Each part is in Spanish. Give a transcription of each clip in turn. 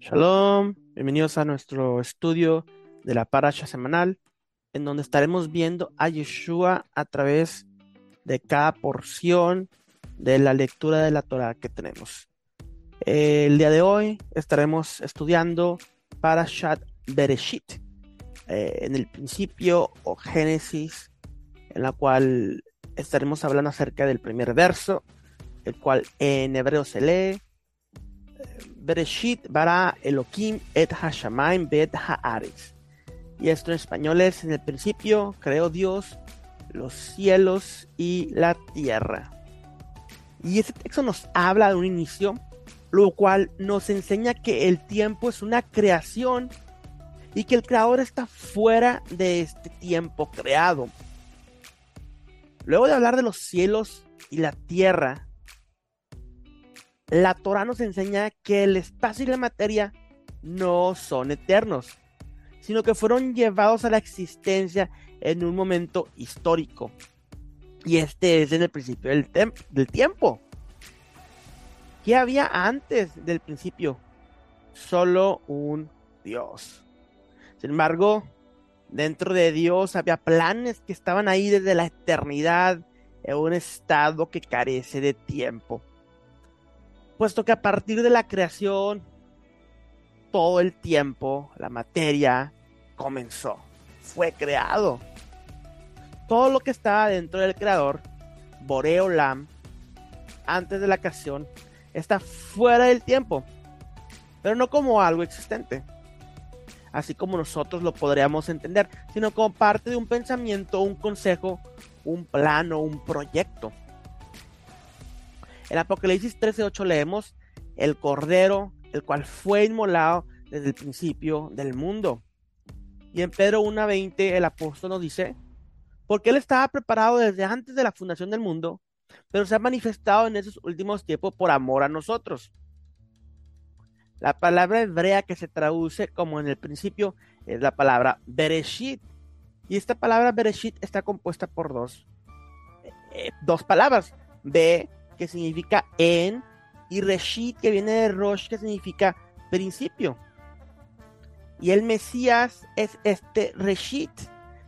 Shalom, bienvenidos a nuestro estudio de la parasha semanal, en donde estaremos viendo a Yeshua a través de cada porción de la lectura de la Torah que tenemos. El día de hoy estaremos estudiando Parashat Bereshit, eh, en el principio o Génesis, en la cual estaremos hablando acerca del primer verso, el cual en hebreo se lee Bereshit bara Elohim et Hashamaim bet haaretz. Y esto en español es, en el principio creó Dios los cielos y la tierra. Y este texto nos habla de un inicio, lo cual nos enseña que el tiempo es una creación y que el creador está fuera de este tiempo creado. Luego de hablar de los cielos y la tierra, la Torah nos enseña que el espacio y la materia no son eternos, sino que fueron llevados a la existencia en un momento histórico. Y este es en el principio del, del tiempo. ¿Qué había antes del principio? Solo un Dios. Sin embargo, dentro de Dios había planes que estaban ahí desde la eternidad en un estado que carece de tiempo puesto que a partir de la creación, todo el tiempo, la materia comenzó, fue creado. Todo lo que estaba dentro del creador, Boreo Lam, antes de la creación, está fuera del tiempo, pero no como algo existente, así como nosotros lo podríamos entender, sino como parte de un pensamiento, un consejo, un plano, un proyecto. En Apocalipsis 13:8 leemos, el Cordero, el cual fue inmolado desde el principio del mundo. Y en Pedro 1:20 el apóstol nos dice, porque Él estaba preparado desde antes de la fundación del mundo, pero se ha manifestado en esos últimos tiempos por amor a nosotros. La palabra hebrea que se traduce como en el principio es la palabra Bereshit. Y esta palabra Bereshit está compuesta por dos, eh, dos palabras. B que significa en, y Reshit, que viene de Rosh, que significa principio. Y el Mesías es este Reshit,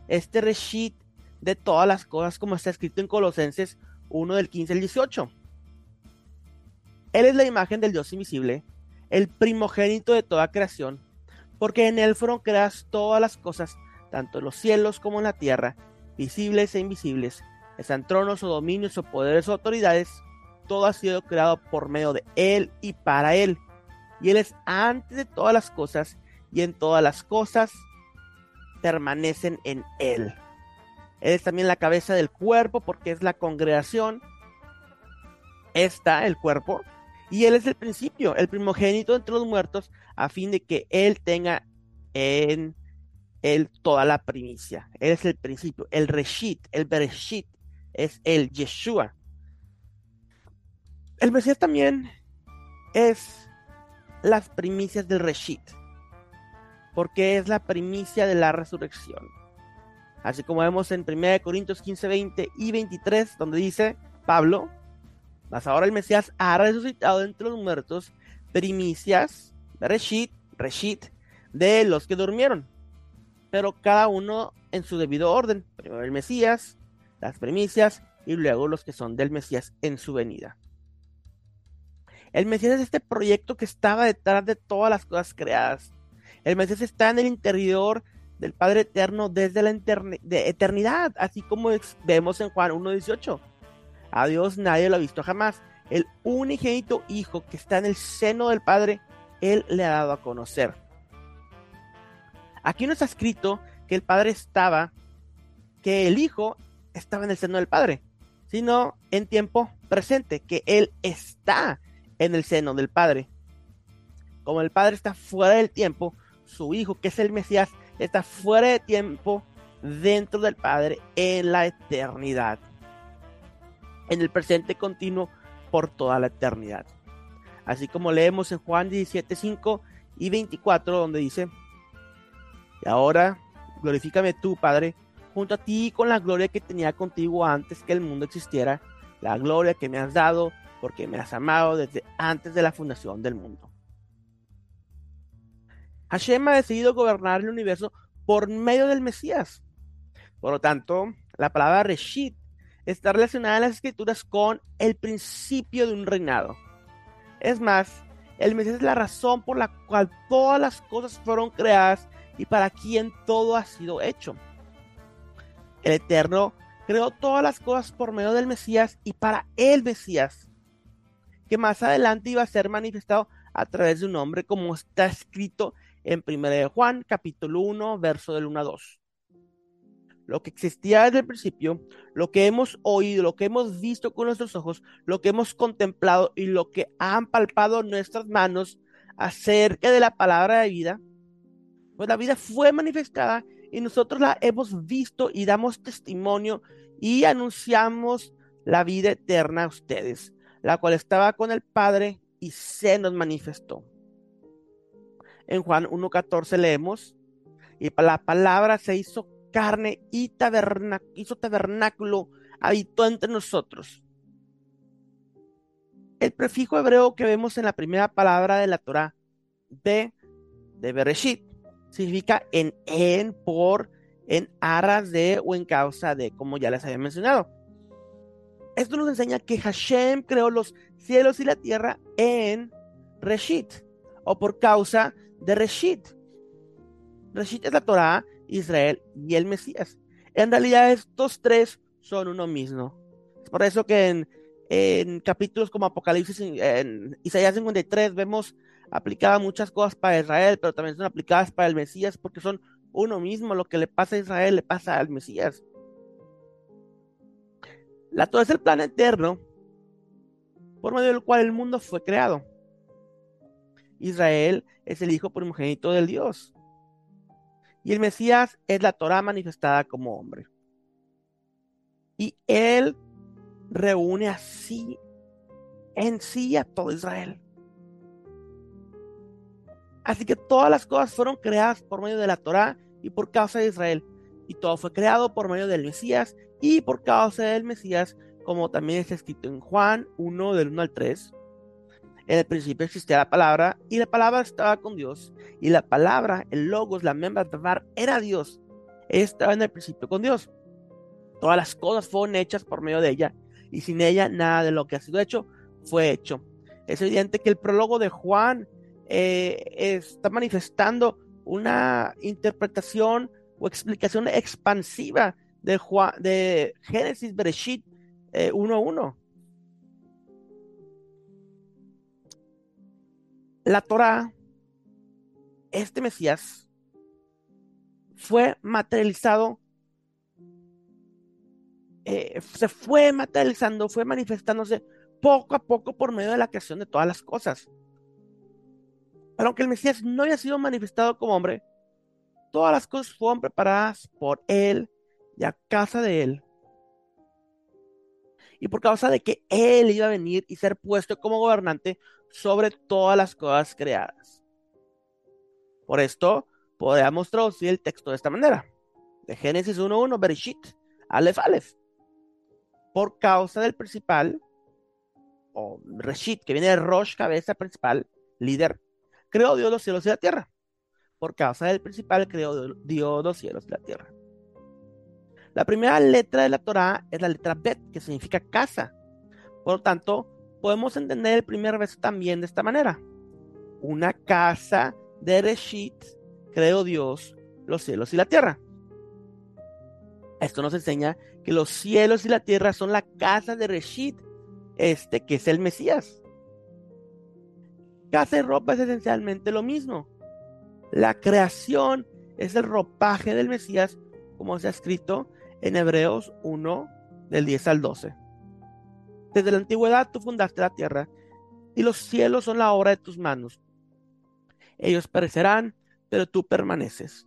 este Reshit de todas las cosas, como está escrito en Colosenses 1 del 15 al 18. Él es la imagen del Dios invisible, el primogénito de toda creación, porque en él fueron creadas todas las cosas, tanto en los cielos como en la tierra, visibles e invisibles, están tronos o dominios o poderes o autoridades, todo ha sido creado por medio de Él y para Él. Y Él es antes de todas las cosas y en todas las cosas permanecen en Él. Él es también la cabeza del cuerpo porque es la congregación. Está el cuerpo. Y Él es el principio, el primogénito entre los muertos, a fin de que Él tenga en Él toda la primicia. Él es el principio, el Reshit, el Bereshit, es el Yeshua. El Mesías también es las primicias del Reshit, porque es la primicia de la resurrección. Así como vemos en 1 Corintios 15, 20 y 23, donde dice Pablo, mas ahora el Mesías ha resucitado entre los muertos, primicias Reshit, Reshit, de los que durmieron, pero cada uno en su debido orden. Primero el Mesías, las primicias y luego los que son del Mesías en su venida. El Mesías es este proyecto que estaba detrás de todas las cosas creadas. El Mesías está en el interior del Padre Eterno desde la eternidad, así como vemos en Juan 1.18. A Dios nadie lo ha visto jamás. El unigénito Hijo que está en el seno del Padre, Él le ha dado a conocer. Aquí no está escrito que el Padre estaba, que el Hijo estaba en el seno del Padre, sino en tiempo presente, que Él está en el seno del Padre. Como el Padre está fuera del tiempo, su Hijo, que es el Mesías, está fuera de tiempo dentro del Padre en la eternidad. En el presente continuo por toda la eternidad. Así como leemos en Juan 17, 5 y 24, donde dice, y ahora glorifícame tú, Padre, junto a ti con la gloria que tenía contigo antes que el mundo existiera, la gloria que me has dado porque me has amado desde antes de la fundación del mundo. Hashem ha decidido gobernar el universo por medio del Mesías. Por lo tanto, la palabra Reshit está relacionada en las escrituras con el principio de un reinado. Es más, el Mesías es la razón por la cual todas las cosas fueron creadas y para quien todo ha sido hecho. El Eterno creó todas las cosas por medio del Mesías y para el Mesías, que más adelante iba a ser manifestado a través de un hombre, como está escrito en 1 Juan, capítulo 1, verso del 1 a 2 lo que existía desde el principio, lo que hemos oído, lo que hemos visto con nuestros ojos, lo que hemos contemplado y lo que han palpado nuestras manos acerca de la palabra de vida, pues la vida fue manifestada y nosotros la hemos visto y damos testimonio y anunciamos la vida eterna a ustedes, la cual estaba con el Padre y se nos manifestó. En Juan 1.14 leemos, y la palabra se hizo carne y tabernáculo, habitó entre nosotros. El prefijo hebreo que vemos en la primera palabra de la Torah, de, de Bereshit, significa en, en, por, en aras de o en causa de, como ya les había mencionado. Esto nos enseña que Hashem creó los cielos y la tierra en Reshit, o por causa de Reshit. Reshit es la Torah Israel y el Mesías. En realidad estos tres son uno mismo. Es por eso que en, capítulos como Apocalipsis, en Isaías 53, vemos aplicadas muchas cosas para Israel, pero también son aplicadas para el Mesías porque son uno mismo. Lo que le pasa a Israel le pasa al Mesías. La Torah es el plan eterno por medio del cual el mundo fue creado. Israel es el hijo primogénito del Dios. Y el Mesías es la Torah manifestada como hombre. Y él reúne así en sí a todo Israel. Así que todas las cosas fueron creadas por medio de la Torah y por causa de Israel. Y todo fue creado por medio del Mesías y por causa del Mesías, como también está escrito en Juan 1 del 1 al 3. En el principio existía la palabra y la palabra estaba con Dios. Y la palabra, el logos, la membra era Dios. Estaba en el principio con Dios. Todas las cosas fueron hechas por medio de ella. Y sin ella nada de lo que ha sido hecho fue hecho. Es evidente que el prólogo de Juan eh, está manifestando una interpretación explicación expansiva de, Juan, de Génesis Bereshit 1.1. Eh, la Torah, este Mesías, fue materializado, eh, se fue materializando, fue manifestándose poco a poco por medio de la creación de todas las cosas. Pero aunque el Mesías no haya sido manifestado como hombre, todas las cosas fueron preparadas por él y a casa de él. Y por causa de que él iba a venir y ser puesto como gobernante sobre todas las cosas creadas. Por esto, podemos traducir el texto de esta manera. De Génesis 1.1, Bereshit, Aleph, Aleph. Por causa del principal, o Reshit, que viene de Rosh, cabeza principal, líder, creó Dios los cielos y la tierra. Por causa del principal, creó Dios los cielos y la tierra. La primera letra de la Torah es la letra Bet, que significa casa. Por lo tanto, podemos entender el primer verso también de esta manera. Una casa de Reshit creó Dios los cielos y la tierra. Esto nos enseña que los cielos y la tierra son la casa de Reshit, este que es el Mesías. Casa y ropa es esencialmente lo mismo. La creación es el ropaje del Mesías, como se ha escrito en Hebreos 1, del 10 al 12. Desde la antigüedad tú fundaste la tierra, y los cielos son la obra de tus manos. Ellos perecerán, pero tú permaneces.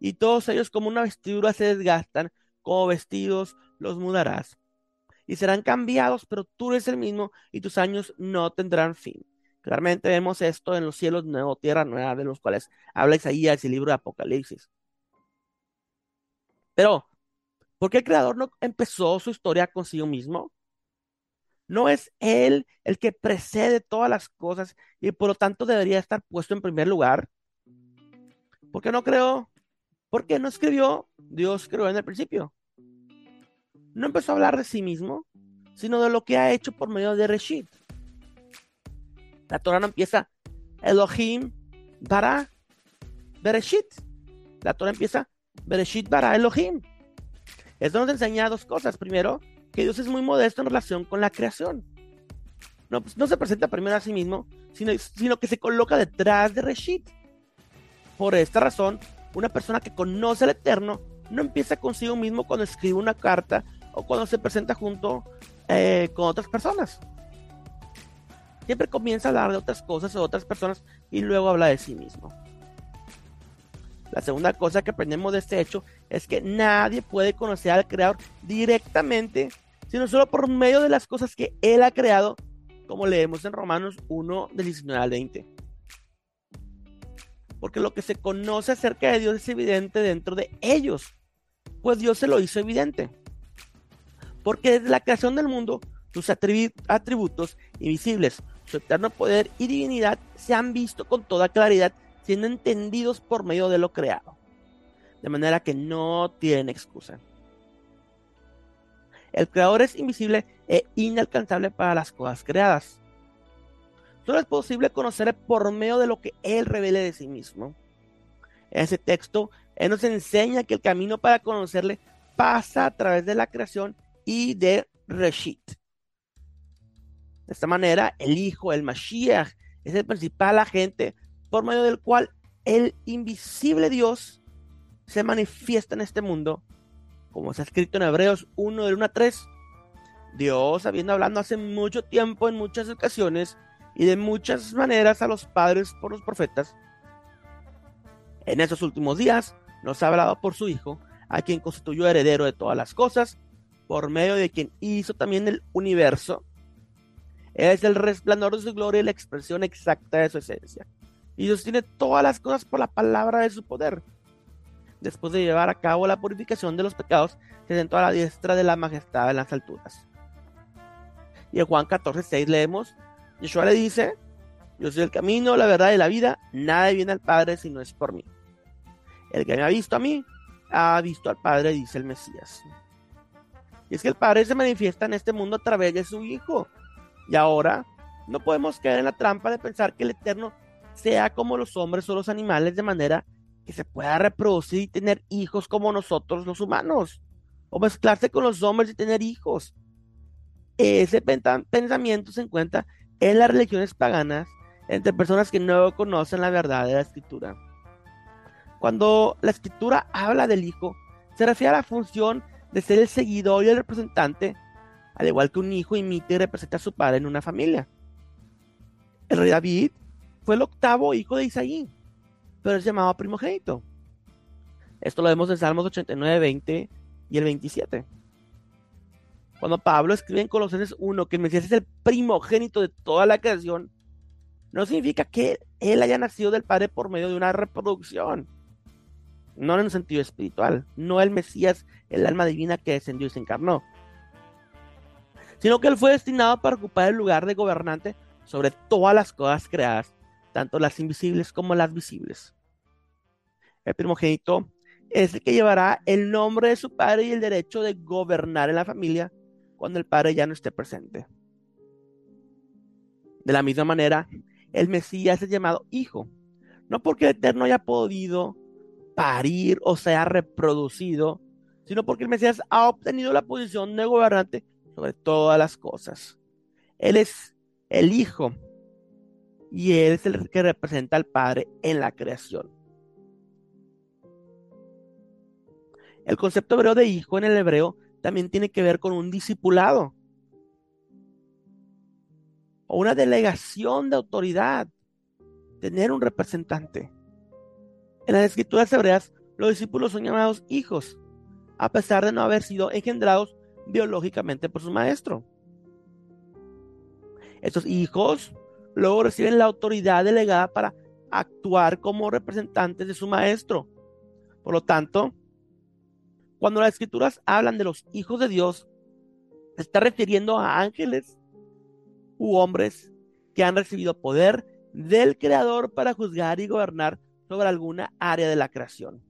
Y todos ellos como una vestidura se desgastan, como vestidos los mudarás. Y serán cambiados, pero tú eres el mismo, y tus años no tendrán fin. Claramente vemos esto en los cielos nuevo, tierra nueva, de los cuales habla Isaías y el libro de Apocalipsis. Pero, ¿por qué el Creador no empezó su historia consigo mismo? No es Él el que precede todas las cosas y por lo tanto debería estar puesto en primer lugar. ¿Por qué no creó? ¿Por qué no escribió? Dios creó en el principio. No empezó a hablar de sí mismo, sino de lo que ha hecho por medio de Reshit. La Torah no empieza Elohim bara Bereshit. La Torah empieza Bereshit bara Elohim. Esto nos enseña dos cosas. Primero, que Dios es muy modesto en relación con la creación. No, pues, se presenta primero a sí mismo, sino, sino que se coloca detrás de Reshit. Por esta razón, una persona que conoce al Eterno no empieza consigo mismo cuando escribe una carta o cuando se presenta junto eh, con otras personas. Siempre comienza a hablar de otras cosas o otras personas y luego habla de sí mismo. La segunda cosa que aprendemos de este hecho es que nadie puede conocer al Creador directamente, sino solo por medio de las cosas que Él ha creado, como leemos en Romanos 1, del 19 al 20. Porque lo que se conoce acerca de Dios es evidente dentro de ellos, pues Dios se lo hizo evidente. Porque desde la creación del mundo, sus atributos invisibles, su eterno poder y divinidad se han visto con toda claridad, siendo entendidos por medio de lo creado. De manera que no tienen excusa. El creador es invisible e inalcanzable para las cosas creadas. Solo es posible conocerle por medio de lo que él revele de sí mismo. En ese texto, él nos enseña que el camino para conocerle pasa a través de la creación y de Reshit. De esta manera, el Hijo, el Mashiach, es el principal agente por medio del cual el invisible Dios se manifiesta en este mundo, como ha escrito en Hebreos 1 de 1 a 3. Dios, habiendo hablado hace mucho tiempo en muchas ocasiones y de muchas maneras a los padres por los profetas, en esos últimos días nos ha hablado por su Hijo, a quien constituyó heredero de todas las cosas, por medio de quien hizo también el universo. Es el resplandor de su gloria y la expresión exacta de su esencia. Y sostiene todas las cosas por la palabra de su poder. Después de llevar a cabo la purificación de los pecados, se sentó a la diestra de la majestad en las alturas. Y en Juan 14, 6 leemos, Yeshua le dice, yo soy el camino, la verdad y la vida, nadie viene al Padre si no es por mí. El que me ha visto a mí, ha visto al Padre, dice el Mesías. Y es que el Padre se manifiesta en este mundo a través de su Hijo. Y ahora no podemos caer en la trampa de pensar que el Eterno sea como los hombres o los animales de manera que se pueda reproducir y tener hijos como nosotros los humanos. O mezclarse con los hombres y tener hijos. Ese pensamiento se encuentra en las religiones paganas entre personas que no conocen la verdad de la escritura. Cuando la escritura habla del hijo, se refiere a la función de ser el seguidor y el representante, al igual que un hijo imita y representa a su padre en una familia. El rey David fue el octavo hijo de Isaí, pero es llamado primogénito. Esto lo vemos en Salmos 89, 20 y el 27. Cuando Pablo escribe en Colosenses 1 que el Mesías es el primogénito de toda la creación, no significa que él haya nacido del Padre por medio de una reproducción no en un sentido espiritual, no el Mesías, el alma divina que descendió y se encarnó, sino que él fue destinado para ocupar el lugar de gobernante sobre todas las cosas creadas, tanto las invisibles como las visibles. El primogénito es el que llevará el nombre de su padre y el derecho de gobernar en la familia cuando el padre ya no esté presente. De la misma manera, el Mesías es llamado hijo, no porque el Eterno haya podido parir o sea reproducido, sino porque el Mesías ha obtenido la posición de gobernante sobre todas las cosas. Él es el Hijo y Él es el que representa al Padre en la creación. El concepto hebreo de hijo en el hebreo también tiene que ver con un discipulado o una delegación de autoridad, tener un representante. En las escrituras hebreas, los discípulos son llamados hijos, a pesar de no haber sido engendrados biológicamente por su maestro. Estos hijos luego reciben la autoridad delegada para actuar como representantes de su maestro. Por lo tanto, cuando las escrituras hablan de los hijos de Dios, se está refiriendo a ángeles u hombres que han recibido poder del Creador para juzgar y gobernar sobre alguna área de la creación.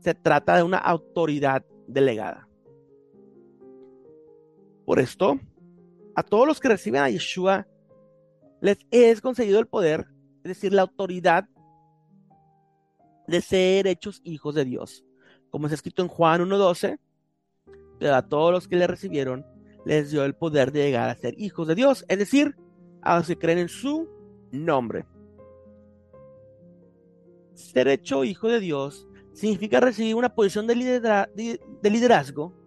Se trata de una autoridad delegada. Por esto, a todos los que reciben a Yeshua les es concedido el poder, es decir, la autoridad de ser hechos hijos de Dios. Como es escrito en Juan 1.12, pero a todos los que le recibieron les dio el poder de llegar a ser hijos de Dios, es decir, a los que creen en su nombre. Ser hecho hijo de Dios significa recibir una posición de, liderazgo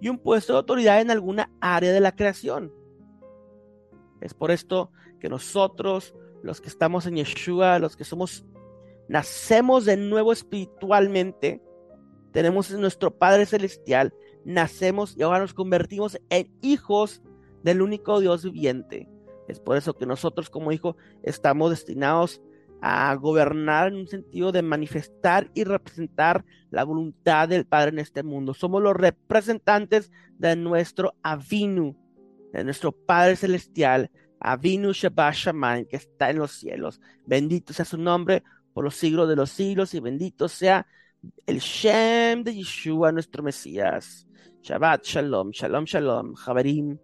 y un puesto de autoridad en alguna área de la creación. Es por esto que nosotros, los que estamos en Yeshua, los que somos, nacemos de nuevo espiritualmente, tenemos nuestro Padre Celestial, nacemos y ahora nos convertimos en hijos del único Dios viviente. Es por eso que nosotros como hijos estamos destinados a gobernar en un sentido de manifestar y representar la voluntad del Padre en este mundo. Somos los representantes de nuestro Avinu, de nuestro Padre Celestial, Avinu Shabbat Shaman, que está en los cielos. Bendito sea su nombre por los siglos de los siglos y bendito sea el Shem de Yeshua, nuestro Mesías. Shabbat Shalom, Shalom Shalom, Javerim.